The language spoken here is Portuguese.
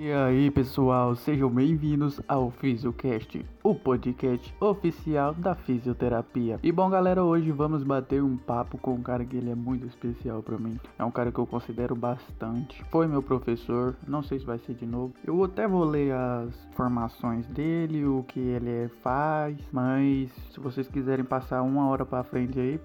E aí pessoal, sejam bem-vindos ao Fisiocast, o podcast oficial da fisioterapia. E bom galera, hoje vamos bater um papo com um cara que ele é muito especial para mim. É um cara que eu considero bastante. Foi meu professor, não sei se vai ser de novo. Eu até vou ler as formações dele, o que ele faz, mas se vocês quiserem passar uma hora para frente aí,